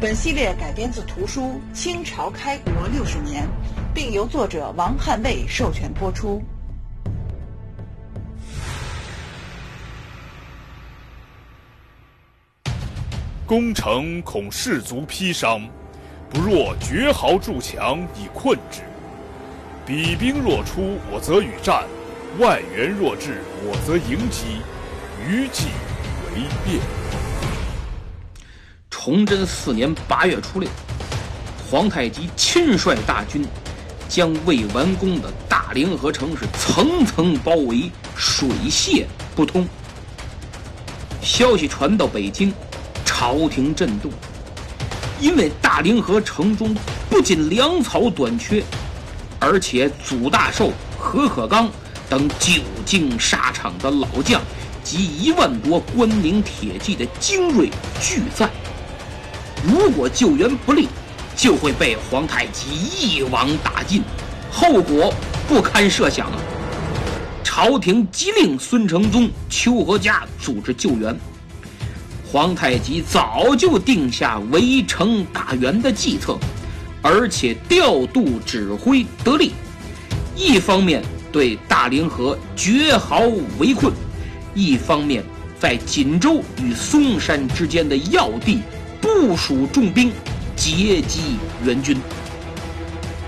本系列改编自图书《清朝开国六十年》，并由作者王汉卫授权播出。攻城恐士卒披伤，不若绝壕筑墙以困之。彼兵若出，我则与战。外援若至，我则迎击，余计为变。崇祯四年八月初六，皇太极亲率大军，将未完工的大凌河城是层层包围，水泄不通。消息传到北京，朝廷震动，因为大凌河城中不仅粮草短缺，而且祖大寿、何可刚。等久经沙场的老将及一万多关宁铁骑的精锐俱在，如果救援不利，就会被皇太极一网打尽，后果不堪设想啊！朝廷急令孙承宗、邱和嘉组织救援。皇太极早就定下围城打援的计策，而且调度指挥得力，一方面。对大凌河绝壕围困，一方面在锦州与嵩山之间的要地部署重兵，截击援军。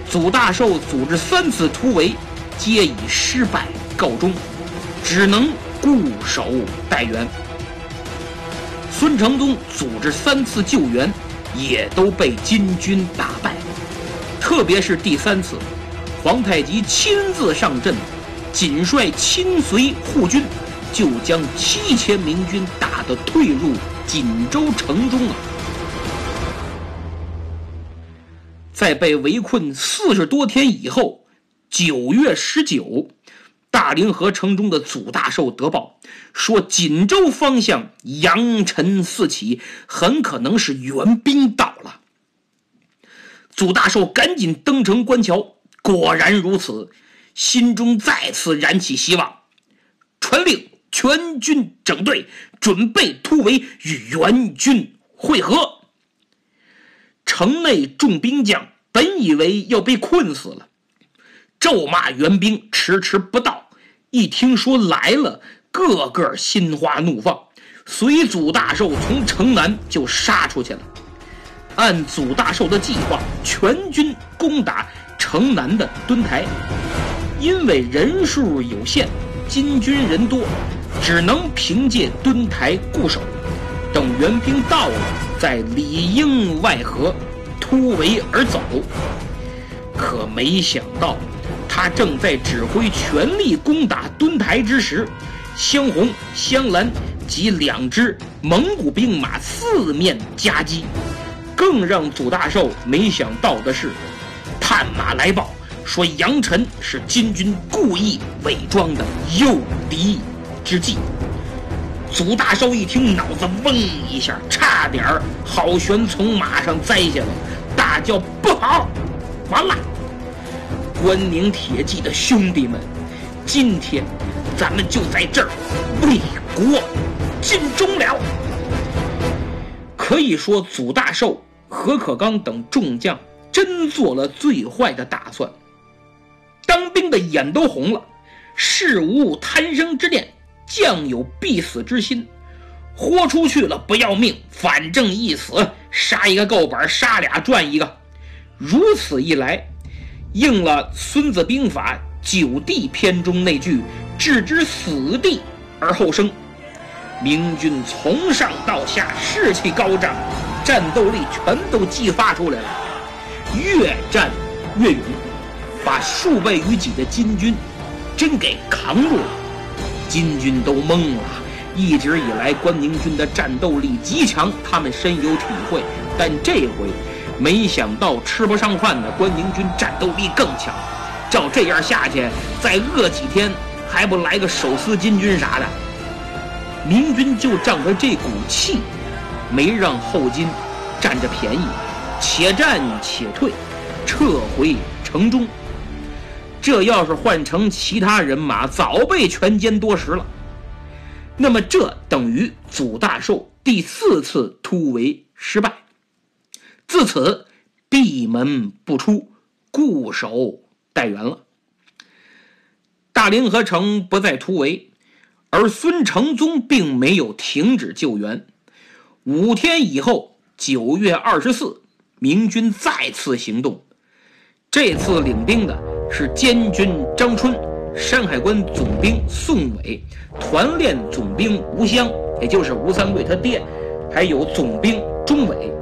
祖大寿组织三次突围，皆以失败告终，只能固守待援。孙承宗组织三次救援，也都被金军打败，特别是第三次。皇太极亲自上阵，仅率亲随护军，就将七千明军打得退入锦州城中了。在被围困四十多天以后，九月十九，大凌河城中的祖大寿得报，说锦州方向扬尘四起，很可能是援兵到了。祖大寿赶紧登城观瞧。果然如此，心中再次燃起希望，传令全军整队，准备突围与援军会合。城内众兵将本以为要被困死了，咒骂援兵迟迟不到，一听说来了，个个心花怒放，随祖大寿从城南就杀出去了。按祖大寿的计划，全军攻打。城南的墩台，因为人数有限，金军人多，只能凭借墩台固守，等援兵到了，再里应外合，突围而走。可没想到，他正在指挥全力攻打墩台之时，香红、香兰及两支蒙古兵马四面夹击。更让祖大寿没想到的是。探马来报说，杨晨是金军故意伪装的诱敌之计。祖大寿一听，脑子嗡一下，差点儿好悬从马上栽下来，大叫：“不好，完了！关宁铁骑的兄弟们，今天咱们就在这儿为国尽忠了。”可以说，祖大寿、何可刚等众将。真做了最坏的打算，当兵的眼都红了。事无贪生之念，将有必死之心。豁出去了不要命，反正一死杀一个够本，杀俩赚一个。如此一来，应了《孙子兵法·九地篇》中那句“置之死地而后生”。明军从上到下士气高涨，战斗力全都激发出来了。越战越勇，把数倍于己的金军真给扛住了。金军都懵了。一直以来，关宁军的战斗力极强，他们深有体会。但这回没想到吃不上饭的关宁军战斗力更强，照这样下去，再饿几天还不来个手撕金军啥的？明军就仗着这股气，没让后金占着便宜，且战且退，撤回城中。这要是换成其他人马，早被全歼多时了。那么，这等于祖大寿第四次突围失败，自此闭门不出，固守待援了。大凌河城不再突围，而孙承宗并没有停止救援。五天以后，九月二十四，明军再次行动，这次领兵的是监军张春。山海关总兵宋伟，团练总兵吴襄，也就是吴三桂他爹，还有总兵钟伟，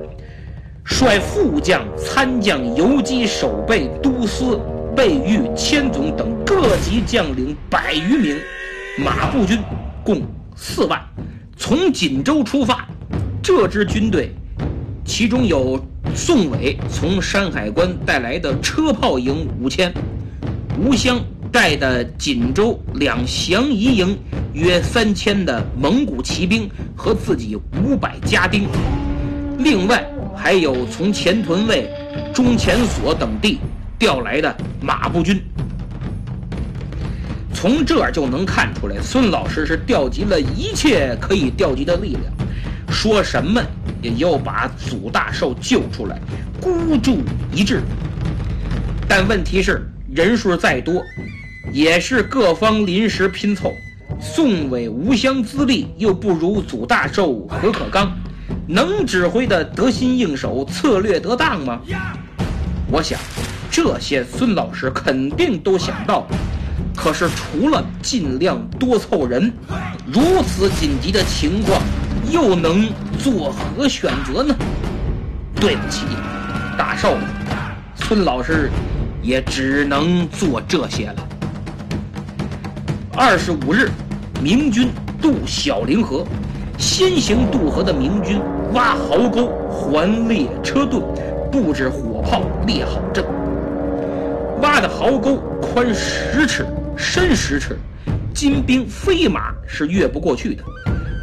率副将、参将、游击、守备、都司、备御、千总等各级将领百余名，马步军共四万，从锦州出发。这支军队，其中有宋伟从山海关带来的车炮营五千，吴襄。带的锦州两降夷营约三千的蒙古骑兵和自己五百家丁，另外还有从前屯卫、中前所等地调来的马步军。从这就能看出来，孙老师是调集了一切可以调集的力量，说什么也要把祖大寿救出来，孤注一掷。但问题是，人数再多。也是各方临时拼凑，宋伟、吴襄资历又不如祖大寿、何可刚，能指挥的得心应手，策略得当吗？我想，这些孙老师肯定都想到。可是除了尽量多凑人，如此紧急的情况，又能作何选择呢？对不起，大寿，孙老师也只能做这些了。二十五日，明军渡小凌河。先行渡河的明军挖壕沟、环列车盾、布置火炮、列好阵。挖的壕沟宽十尺，深十尺，金兵飞马是越不过去的。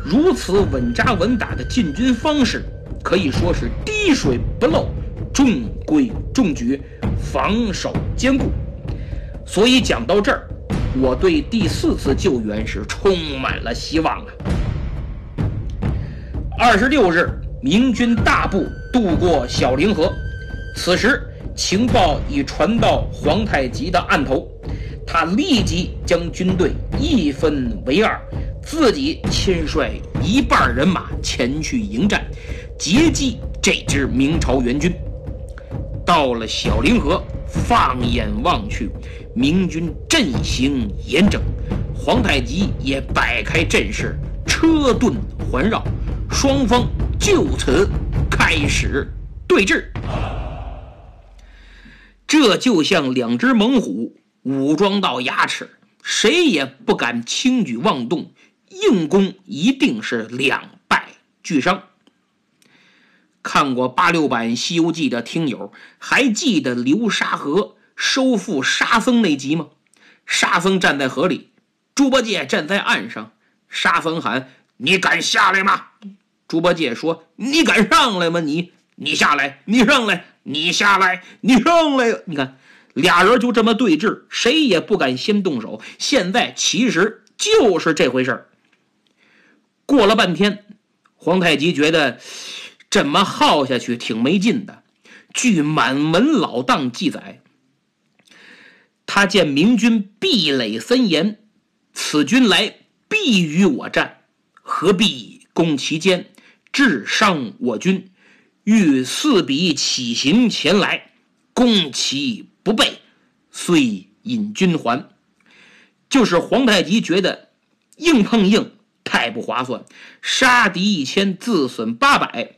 如此稳扎稳打的进军方式，可以说是滴水不漏，中规中矩，防守坚固。所以讲到这儿。我对第四次救援是充满了希望啊！二十六日，明军大部渡过小凌河，此时情报已传到皇太极的案头，他立即将军队一分为二，自己亲率一半人马前去迎战，截击这支明朝援军。到了小凌河，放眼望去。明军阵型严整，皇太极也摆开阵势，车盾环绕，双方就此开始对峙。这就像两只猛虎，武装到牙齿，谁也不敢轻举妄动，硬攻一定是两败俱伤。看过八六版《西游记》的听友，还记得流沙河？收复沙僧那集吗？沙僧站在河里，猪八戒站在岸上。沙僧喊：“你敢下来吗？”猪八戒说：“你敢上来吗？你你下来，你上来，你下来，你上来。”你看，俩人就这么对峙，谁也不敢先动手。现在其实就是这回事儿。过了半天，皇太极觉得这么耗下去挺没劲的。据满文老档记载。他见明军壁垒森严，此军来必与我战，何必攻其间，致伤我军？欲四比起行前来，攻其不备，遂引军还。就是皇太极觉得硬碰硬太不划算，杀敌一千，自损八百，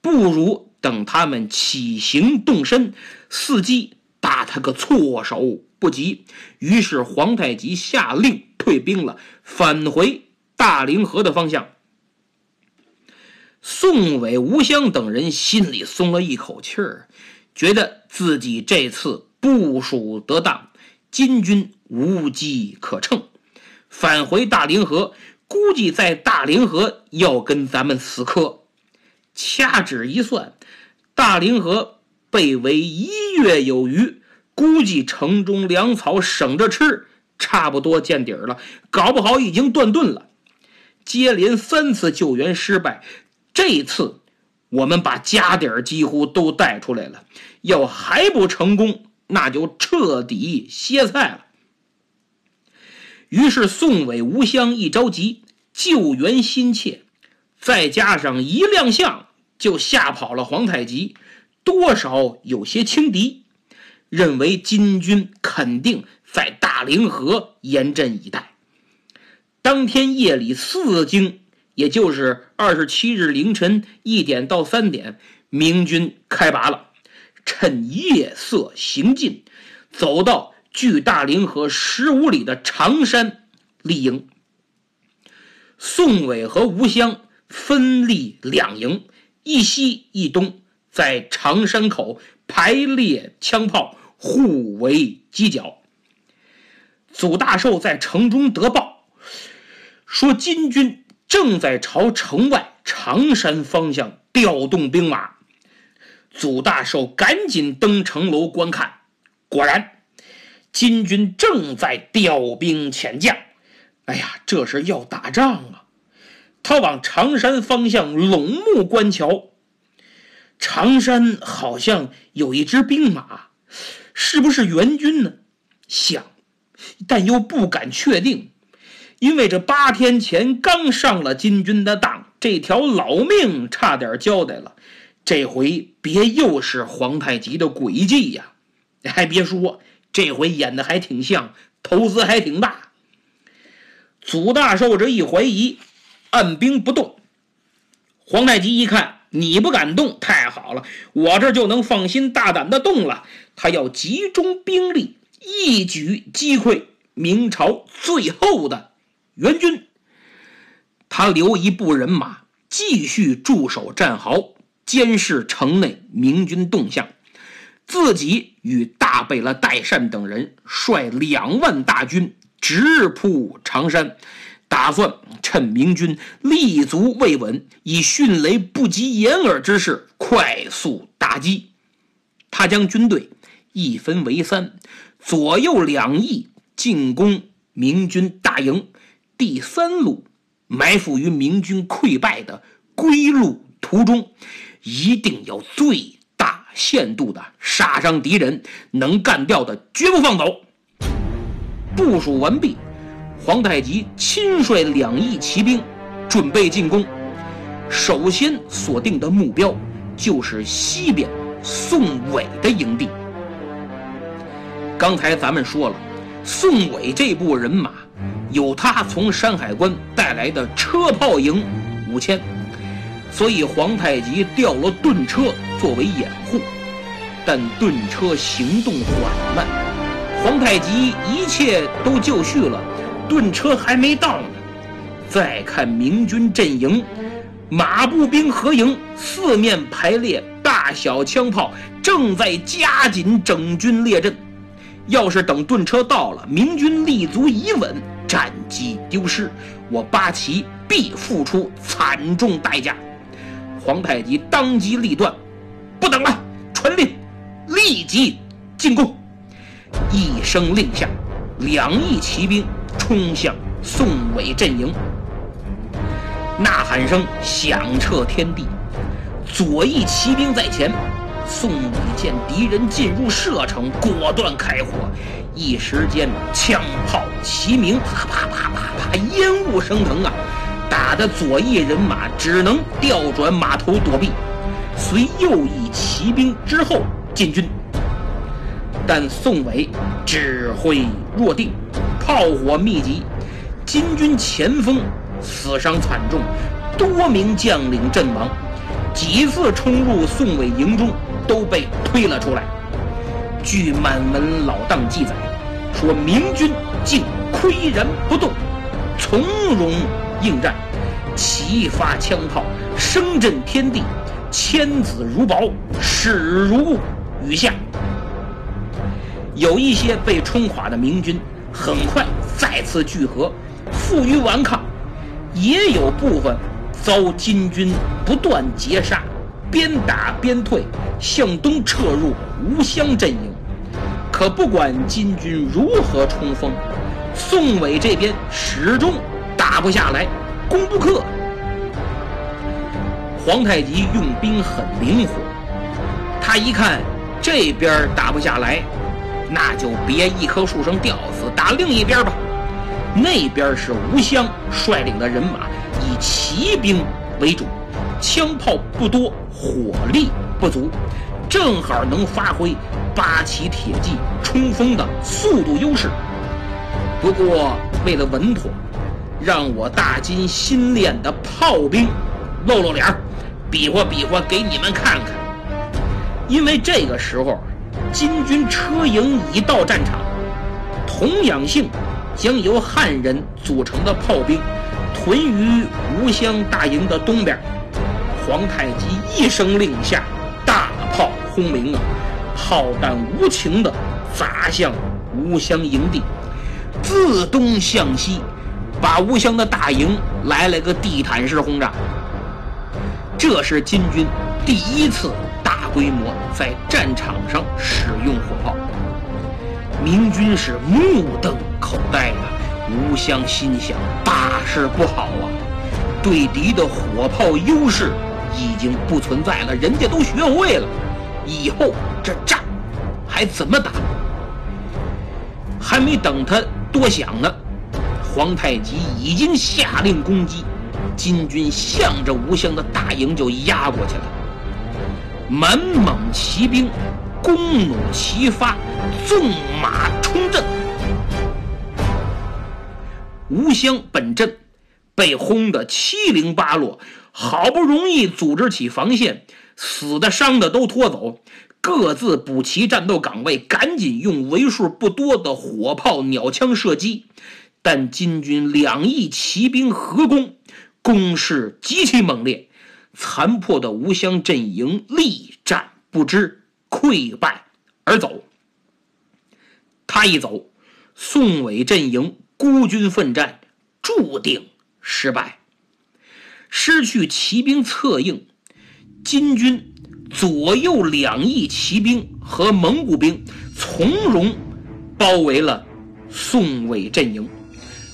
不如等他们起行动身，伺机打他个措手。不及，于是皇太极下令退兵了，返回大凌河的方向。宋伟、吴襄等人心里松了一口气儿，觉得自己这次部署得当，金军无机可乘。返回大凌河，估计在大凌河要跟咱们死磕。掐指一算，大凌河被围一月有余，估计城中粮草省着吃，差不多见底儿了，搞不好已经断顿了。接连三次救援失败，这次我们把家底儿几乎都带出来了，要还不成功，那就彻底歇菜了。于是宋伟、吴襄一着急，救援心切，再加上一亮相就吓跑了皇太极，多少有些轻敌，认为金军肯定在大凌河严阵以待。当天夜里四更，也就是二十七日凌晨一点到三点，明军开拔了，趁夜色行进，走到。距大凌河十五里的长山立营，宋伟和吴襄分立两营，一西一东，在长山口排列枪炮，互为犄角。祖大寿在城中得报，说金军正在朝城外长山方向调动兵马。祖大寿赶紧登城楼观看，果然。金军正在调兵遣将，哎呀，这是要打仗啊！他往长山方向拢目观瞧，长山好像有一支兵马，是不是援军呢？想，但又不敢确定，因为这八天前刚上了金军的当，这条老命差点交代了，这回别又是皇太极的诡计呀！还别说。这回演的还挺像，投资还挺大。祖大寿这一怀疑，按兵不动。皇太极一看你不敢动，太好了，我这就能放心大胆的动了。他要集中兵力，一举击溃明朝最后的援军。他留一部人马继续驻守战壕，监视城内明军动向。自己与大贝勒代善等人率两万大军直扑长山，打算趁明军立足未稳，以迅雷不及掩耳之势快速打击。他将军队一分为三，左右两翼进攻明军大营，第三路埋伏于明军溃败的归路途中，一定要最大。限度的杀伤敌人，能干掉的绝不放走。部署完毕，皇太极亲率两翼骑兵准备进攻。首先锁定的目标就是西边宋伟的营地。刚才咱们说了，宋伟这部人马有他从山海关带来的车炮营五千。所以皇太极调了盾车作为掩护，但盾车行动缓慢。皇太极一切都就绪了，盾车还没到呢。再看明军阵营，马步兵合营，四面排列，大小枪炮正在加紧整军列阵。要是等盾车到了，明军立足已稳，战机丢失，我八旗必付出惨重代价。皇太极当机立断，不等了，传令，立即进攻！一声令下，两翼骑兵冲向宋伟阵营，呐喊声响彻天地。左翼骑兵在前，宋伟见敌人进入射程，果断开火。一时间，枪炮齐鸣，啪啪啪啪啪，烟雾升腾啊！打的左翼人马只能调转马头躲避，随右翼骑兵之后进军。但宋伟指挥若定，炮火密集，金军前锋死伤惨重，多名将领阵亡，几次冲入宋伟营中都被推了出来。据满文老档记载，说明军竟岿然不动，从容。应战，齐发枪炮，声震天地，千子如雹，势如。雨下，有一些被冲垮的明军，很快再次聚合，负隅顽抗；也有部分遭金军不断截杀，边打边退，向东撤入吴襄阵营。可不管金军如何冲锋，宋伟这边始终打不下来，攻不克。皇太极用兵很灵活，他一看这边打不下来，那就别一棵树上吊死，打另一边吧。那边是吴襄率领的人马，以骑兵为主，枪炮不多，火力不足，正好能发挥八旗铁骑冲锋的速度优势。不过为了稳妥，让我大金新练的炮兵露露脸。比划比划给你们看看，因为这个时候，金军车营已到战场，童养性将由汉人组成的炮兵屯于吴襄大营的东边。皇太极一声令下，大炮轰鸣啊，炮弹无情地砸向吴襄营地，自东向西，把吴襄的大营来了个地毯式轰炸。这是金军第一次规模在战场上使用火炮，明军是目瞪口呆呀。吴襄心想：大事不好啊！对敌的火炮优势已经不存在了，人家都学会了，以后这仗还怎么打？还没等他多想呢，皇太极已经下令攻击。金军向着吴襄的大营就压过去了，满蒙骑兵弓弩齐发，纵马冲阵。吴襄本阵被轰得七零八落，好不容易组织起防线，死的伤的都拖走，各自补齐战斗岗位，赶紧用为数不多的火炮、鸟枪射击。但金军两翼骑兵合攻。攻势极其猛烈，残破的吴襄阵营力战不支，溃败而走。他一走，宋伟阵营孤军奋战，注定失败。失去骑兵策应，金军左右两翼骑兵和蒙古兵从容包围了宋伟阵营。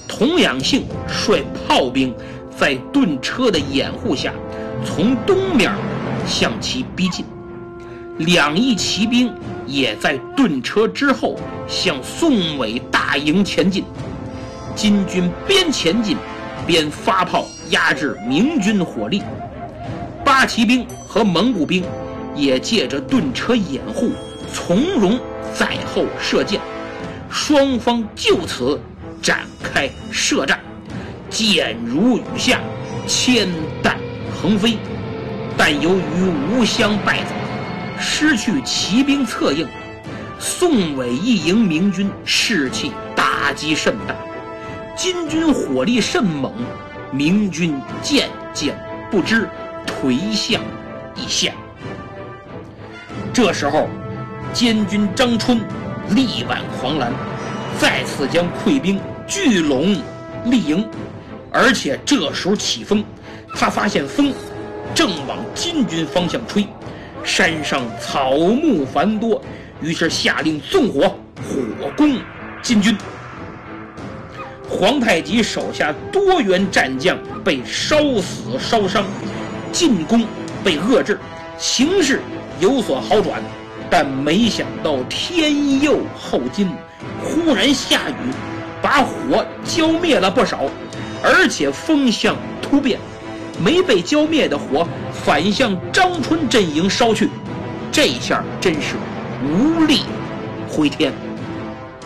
童养性率炮兵。在盾车的掩护下，从东面向其逼近。两翼骑兵也在盾车之后向宋伟大营前进。金军边前进边发炮压制明军火力。八旗兵和蒙古兵也借着盾车掩护，从容在后射箭。双方就此展开射战。箭如雨下，铅弹横飞，但由于吴襄败走，失去骑兵策应，宋伟一营明军士气打击甚大，金军火力甚猛，明军渐渐不支，颓向一线。这时候，监军张春力挽狂澜，再次将溃兵聚拢立营。而且这时候起风，他发现风正往金军方向吹，山上草木繁多，于是下令纵火，火攻金军。皇太极手下多员战将被烧死烧伤，进攻被遏制，形势有所好转。但没想到天佑后金，忽然下雨，把火浇灭了不少。而且风向突变，没被浇灭的火反向张春阵营烧去，这下真是无力回天。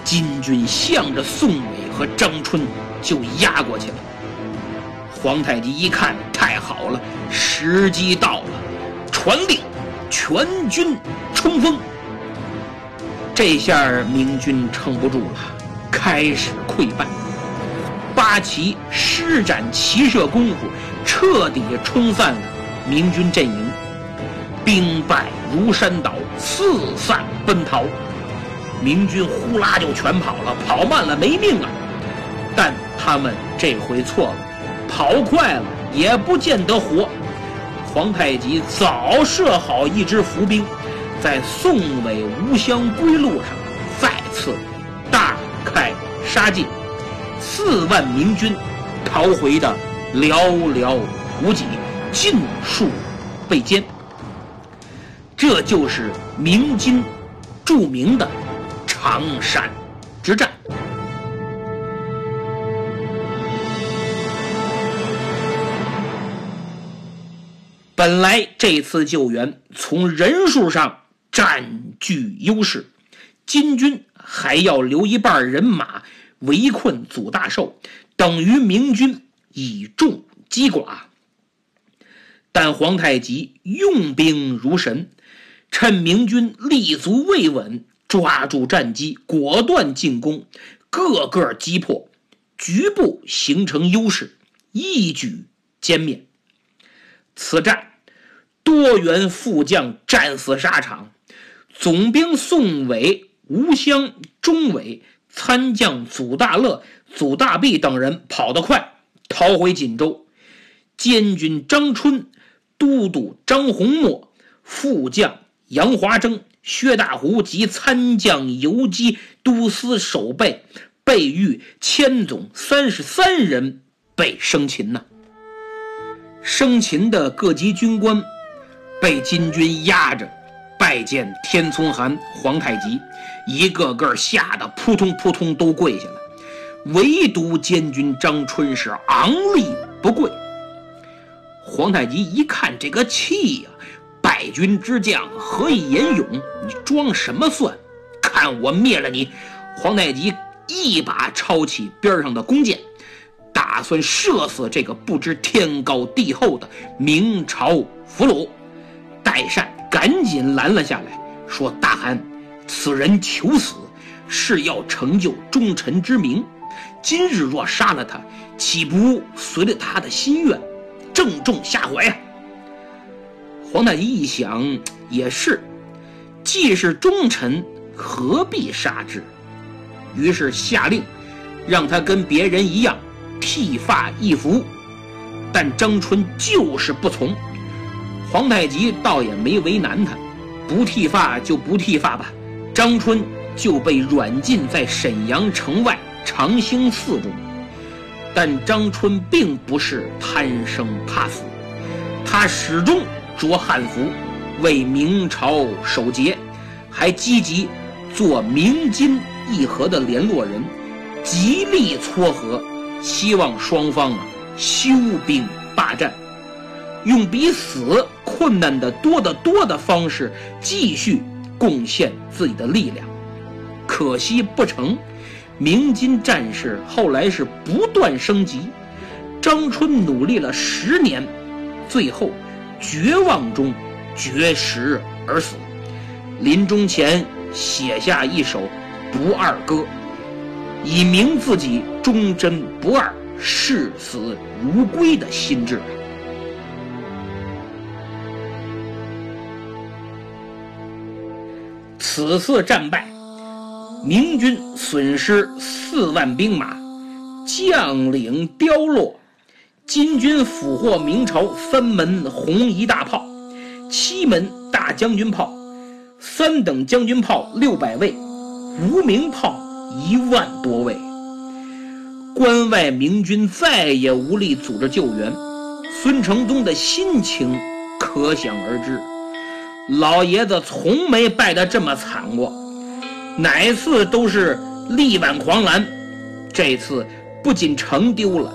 金军向着宋伟和张春就压过去了。皇太极一看，太好了，时机到了，传令全军冲锋。这下明军撑不住了，开始溃败。八旗施展骑射功夫，彻底冲散了明军阵营，兵败如山倒，四散奔逃。明军呼啦就全跑了，跑慢了没命啊！但他们这回错了，跑快了也不见得活。皇太极早设好一支伏兵，在宋尾吴襄归路上再次大开杀戒，四万明军逃回的寥寥无几，尽数被歼。这就是明金著名的常山之战。本来这次救援从人数上占据优势，金军还要留一半人马围困祖大寿，等于明军以众击寡。但皇太极用兵如神，趁明军立足未稳，抓住战机，果断进攻，个个击破，局部形成优势，一举歼灭。此战。多员副将战死沙场，总兵宋伟、吴襄、钟伟、参将祖大乐、祖大弼等人跑得快，逃回锦州。监军张春、都督张洪谟、副将杨华征、薛大湖及参将游击、都司守备备御千总三十三人被生擒呐。生擒的各级军官。被金军压着，拜见天聪汗、皇太极，一个个吓得扑通扑通都跪下了。唯独监军张春是昂立不跪。皇太极一看这个气呀，败军之将何以言勇？你装什么蒜？看我灭了你！皇太极一把抄起边上的弓箭，打算射死这个不知天高地厚的明朝俘虏。代善赶紧拦了下来，说：“大汗，此人求死，是要成就忠臣之名。今日若杀了他，岂不随了他的心愿，正中下怀啊？”皇太极一想，也是，既是忠臣，何必杀之？于是下令，让他跟别人一样剃发易服。但张春就是不从。皇太极倒也没为难他，不剃发就不剃发吧。张春就被软禁在沈阳城外长兴寺中。但张春并不是贪生怕死，他始终着汉服，为明朝守节，还积极做明金议和的联络人，极力撮合，希望双方啊休兵罢战。用比死困难的多得多的方式继续贡献自己的力量，可惜不成。明金战事后来是不断升级，张春努力了十年，最后绝望中绝食而死。临终前写下一首《不二歌》，以明自己忠贞不二、视死如归的心志。此次战败，明军损失四万兵马，将领凋落。金军俘获明朝三门红夷大炮，七门大将军炮，三等将军炮六百位，无名炮一万多位。关外明军再也无力组织救援，孙承宗的心情可想而知。老爷子从没败得这么惨过，哪次都是力挽狂澜，这次不仅城丢了，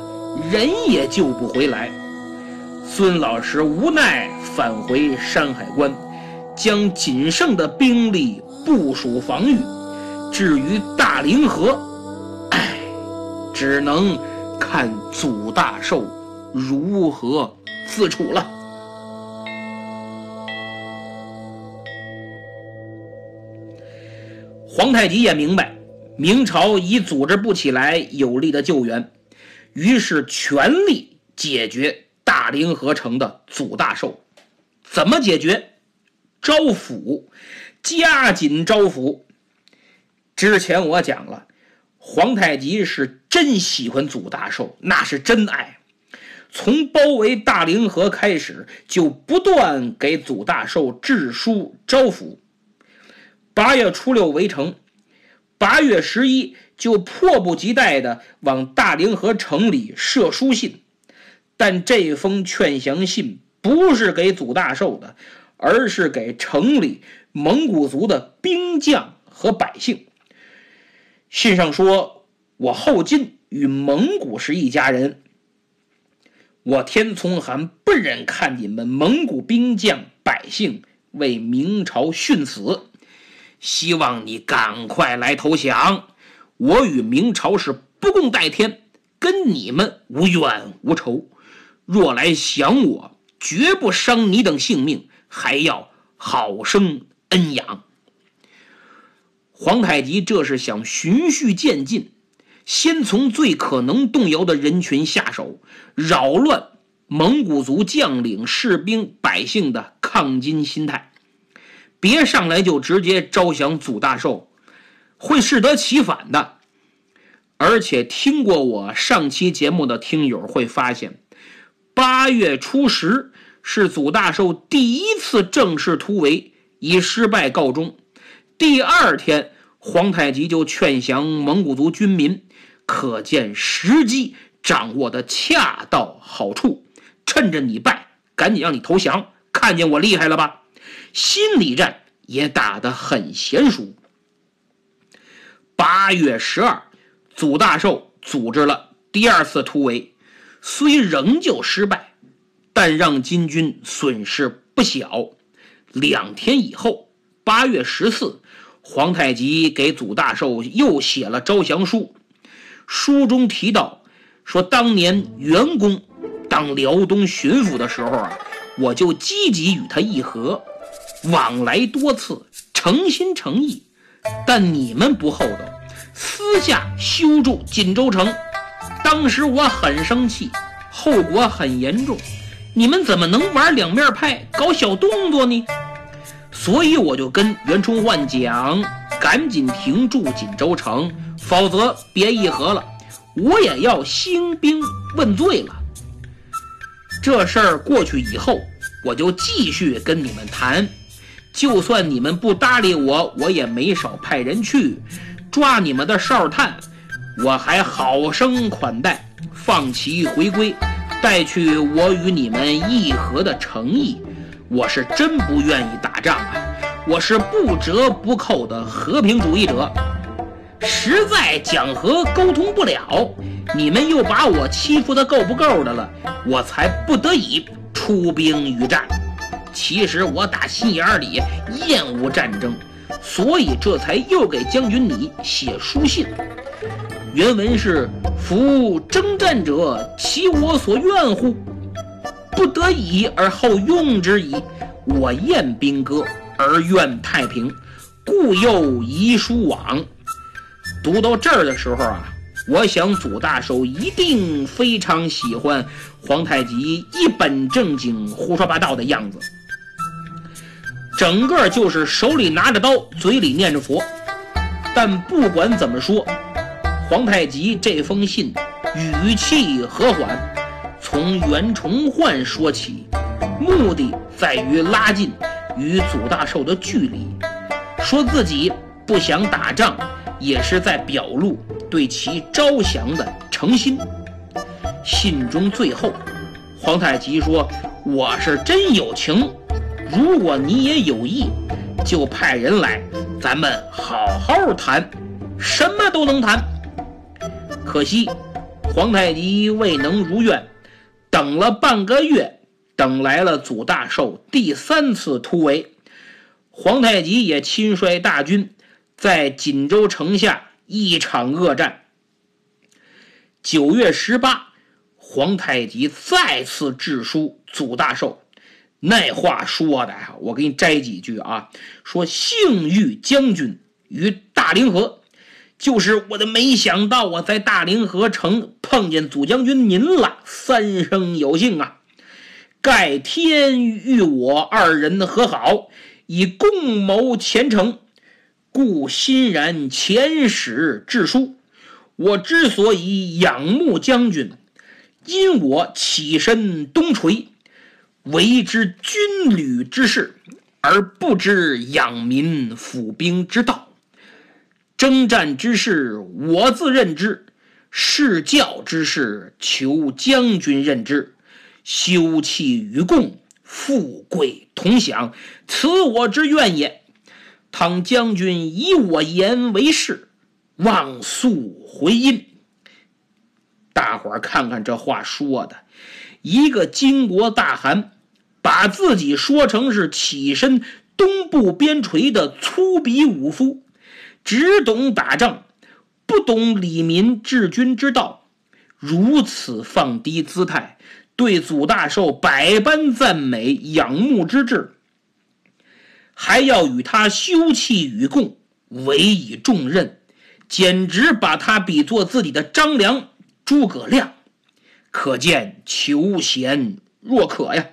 人也救不回来。孙老师无奈返回山海关，将仅剩的兵力部署防御。至于大凌河，唉，只能看祖大寿如何自处了。皇太极也明白，明朝已组织不起来有力的救援，于是全力解决大凌河城的祖大寿。怎么解决？招抚，加紧招抚。之前我讲了，皇太极是真喜欢祖大寿，那是真爱。从包围大凌河开始，就不断给祖大寿致书招抚。八月初六围城，八月十一就迫不及待地往大凌河城里射书信。但这封劝降信不是给祖大寿的，而是给城里蒙古族的兵将和百姓。信上说：“我后金与蒙古是一家人，我天聪汗不忍看你们蒙古兵将百姓为明朝殉死，希望你赶快来投降。我与明朝是不共戴天，跟你们无冤无仇。若来降我，绝不伤你等性命，还要好生恩养。”皇太极这是想循序渐进，先从最可能动摇的人群下手，扰乱蒙古族将领、士兵、百姓的抗金心态。别上来就直接招降祖大寿，会适得其反的。而且听过我上期节目的听友会发现，八月初十是祖大寿第一次正式突围，以失败告终。第二天，皇太极就劝降蒙古族军民，可见时机掌握的恰到好处。趁着你败，赶紧让你投降，看见我厉害了吧？心理战也打得很娴熟。八月十二，祖大寿组织了第二次突围，虽仍旧失败，但让金军损失不小。两天以后，八月十四。皇太极给祖大寿又写了招降书，书中提到说，当年元公当辽东巡抚的时候啊，我就积极与他议和，往来多次，诚心诚意。但你们不厚道，私下修筑锦州城，当时我很生气，后果很严重。你们怎么能玩两面派，搞小动作呢？所以我就跟袁崇焕讲，赶紧停驻锦州城，否则别议和了，我也要兴兵问罪了。这事儿过去以后，我就继续跟你们谈，就算你们不搭理我，我也没少派人去抓你们的哨探，我还好生款待，放其回归，带去我与你们议和的诚意。我是真不愿意打仗啊！我是不折不扣的和平主义者，实在讲和沟通不了，你们又把我欺负的够不够的了，我才不得已出兵与战。其实我打心眼里厌恶战争，所以这才又给将军你写书信。原文是：“夫征战者，其我所愿乎？”不得已而后用之矣。我厌兵戈而愿太平，故又遗书往。读到这儿的时候啊，我想祖大寿一定非常喜欢皇太极一本正经胡说八道的样子，整个就是手里拿着刀，嘴里念着佛。但不管怎么说，皇太极这封信语气和缓。从袁崇焕说起，目的在于拉近与祖大寿的距离。说自己不想打仗，也是在表露对其招降的诚心。信中最后，皇太极说：“我是真有情，如果你也有意，就派人来，咱们好好谈，什么都能谈。”可惜，皇太极未能如愿。等了半个月，等来了祖大寿第三次突围，皇太极也亲率大军在锦州城下一场恶战。九月十八，皇太极再次致书祖大寿，那话说的呀，我给你摘几句啊，说幸遇将军于大凌河。就是我的没想到啊，在大凌河城碰见祖将军您了，三生有幸啊！盖天与我二人和好，以共谋前程，故欣然遣使致书。我之所以仰慕将军，因我起身东陲，为之军旅之事，而不知养民抚兵之道。征战之事，我自任之；事教之事，求将军任之。休戚与共，富贵同享，此我之愿也。倘将军以我言为是，望速回音。大伙儿看看这话说的，一个金国大汗，把自己说成是起身东部边陲的粗鄙武夫。只懂打仗，不懂礼民治军之道，如此放低姿态，对祖大寿百般赞美仰慕之至，还要与他休戚与共，委以重任，简直把他比作自己的张良、诸葛亮，可见求贤若渴呀。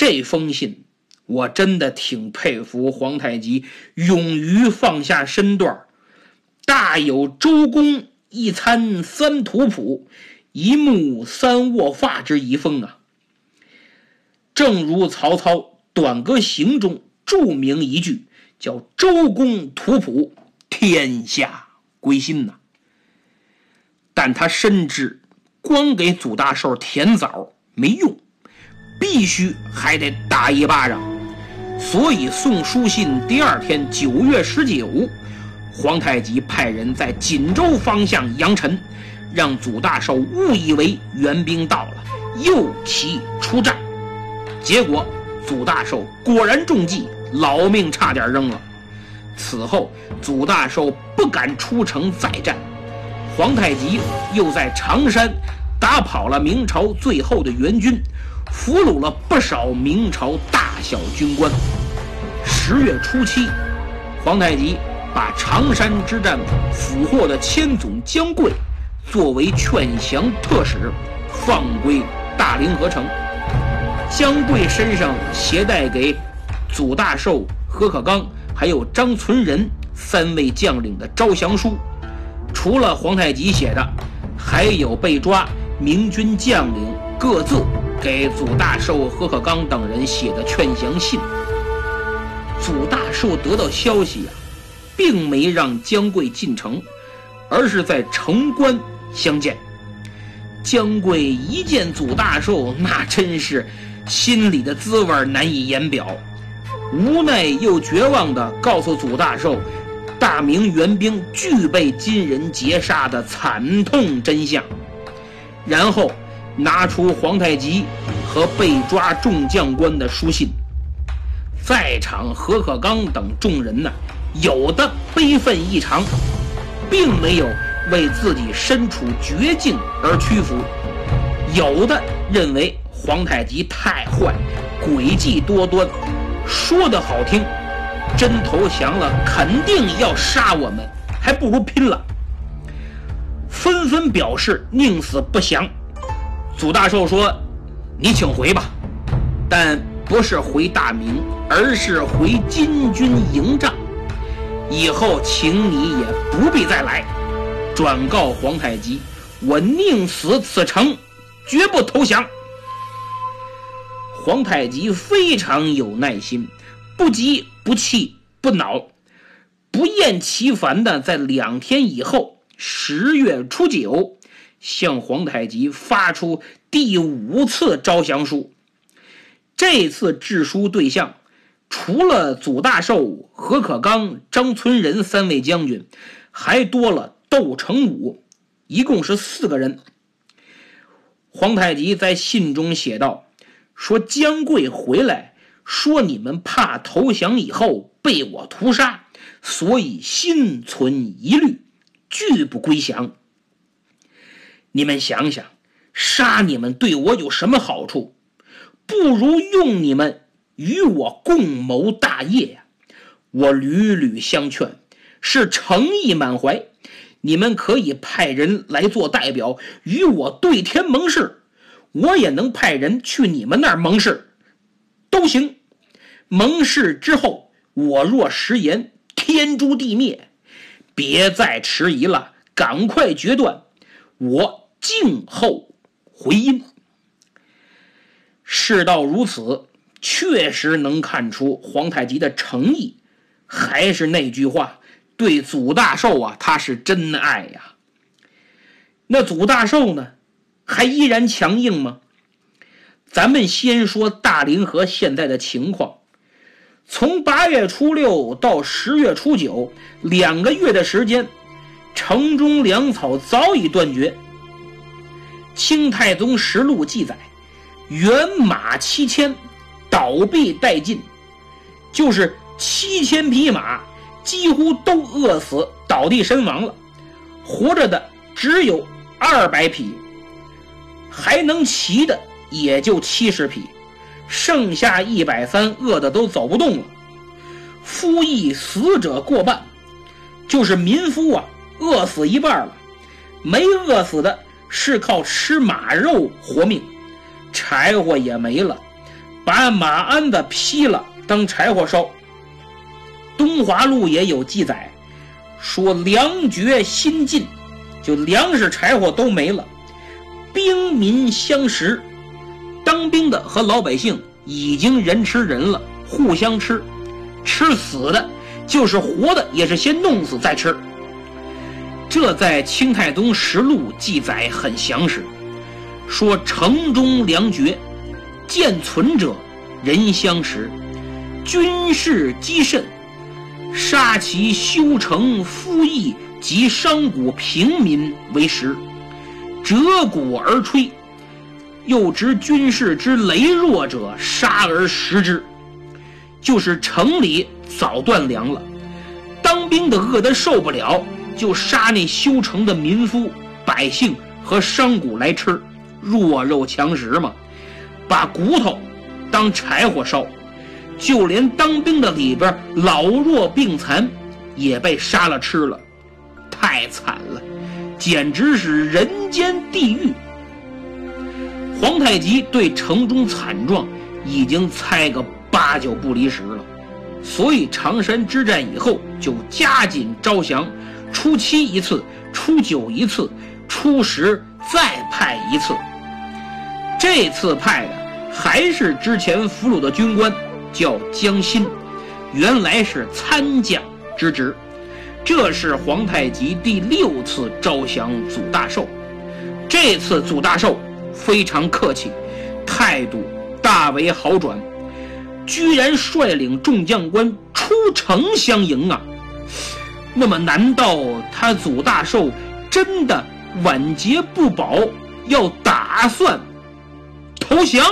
这封信。我真的挺佩服皇太极勇于放下身段大有周公一餐三图谱，一目三握发之遗风啊。正如曹操《短歌行》中著名一句，叫“周公图谱，天下归心”呐。但他深知，光给祖大寿甜枣没用，必须还得打一巴掌。所以送书信第二天，九月十九，皇太极派人在锦州方向扬尘，让祖大寿误以为援兵到了，诱其出战。结果祖大寿果然中计，老命差点扔了。此后，祖大寿不敢出城再战。皇太极又在常山打跑了明朝最后的援军。俘虏了不少明朝大小军官。十月初七，皇太极把常山之战俘获的千总姜贵作为劝降特使，放归大凌河城。姜贵身上携带给祖大寿、何可刚还有张存仁三位将领的招降书，除了皇太极写的，还有被抓明军将领各自。给祖大寿、何可刚等人写的劝降信。祖大寿得到消息啊，并没让姜贵进城，而是在城关相见。姜贵一见祖大寿，那真是心里的滋味难以言表，无奈又绝望地告诉祖大寿，大明援兵俱被金人劫杀的惨痛真相，然后。拿出皇太极和被抓众将官的书信，在场何可刚等众人呢，有的悲愤异常，并没有为自己身处绝境而屈服；有的认为皇太极太坏，诡计多端，说的好听，真投降了肯定要杀我们，还不如拼了，纷纷表示宁死不降。祖大寿说：“你请回吧，但不是回大明，而是回金军营帐。以后请你也不必再来。”转告皇太极：“我宁死此城，绝不投降。”皇太极非常有耐心，不急不气不恼，不厌其烦的在两天以后，十月初九。向皇太极发出第五次招降书。这次致书对象，除了祖大寿、何可刚、张存仁三位将军，还多了窦成武，一共是四个人。皇太极在信中写道：“说姜贵回来，说你们怕投降以后被我屠杀，所以心存疑虑，拒不归降。”你们想想，杀你们对我有什么好处？不如用你们与我共谋大业呀！我屡屡相劝，是诚意满怀。你们可以派人来做代表，与我对天盟誓。我也能派人去你们那儿盟誓，都行。盟誓之后，我若食言，天诛地灭。别再迟疑了，赶快决断，我静候回音。事到如此，确实能看出皇太极的诚意。还是那句话，对祖大寿啊，他是真爱呀。那祖大寿呢，还依然强硬吗？咱们先说大凌河现在的情况。从八月初六到十月初九，两个月的时间，城中粮草早已断绝。《清太宗实录》记载，原马七千，倒毙殆尽，就是七千匹马几乎都饿死、倒地身亡了，活着的只有。二百匹，还能骑的也就七十匹，剩下一百三饿的都走不动了。夫役死者过半，就是民夫啊，饿死一半了。没饿死的是靠吃马肉活命，柴火也没了，把马鞍子劈了当柴火烧。东华录也有记载，说粮绝心尽。就粮食、柴火都没了，兵民相食，当兵的和老百姓已经人吃人了，互相吃，吃死的，就是活的，也是先弄死再吃。这在《清太宗实录》记载很详实，说城中粮绝，见存者人相食，军士积甚，杀其修城夫役。及商贾平民为食，折骨而吹，又执军士之羸弱者杀而食之，就是城里早断粮了，当兵的饿得受不了，就杀那修城的民夫、百姓和商贾来吃，弱肉强食嘛，把骨头当柴火烧，就连当兵的里边老弱病残也被杀了吃了。太惨了，简直是人间地狱。皇太极对城中惨状已经猜个八九不离十了，所以常山之战以后就加紧招降，初七一次，初九一次，初十再派一次。这次派的还是之前俘虏的军官，叫江心，原来是参将之职。这是皇太极第六次招降祖大寿，这次祖大寿非常客气，态度大为好转，居然率领众将官出城相迎啊！那么，难道他祖大寿真的晚节不保，要打算投降？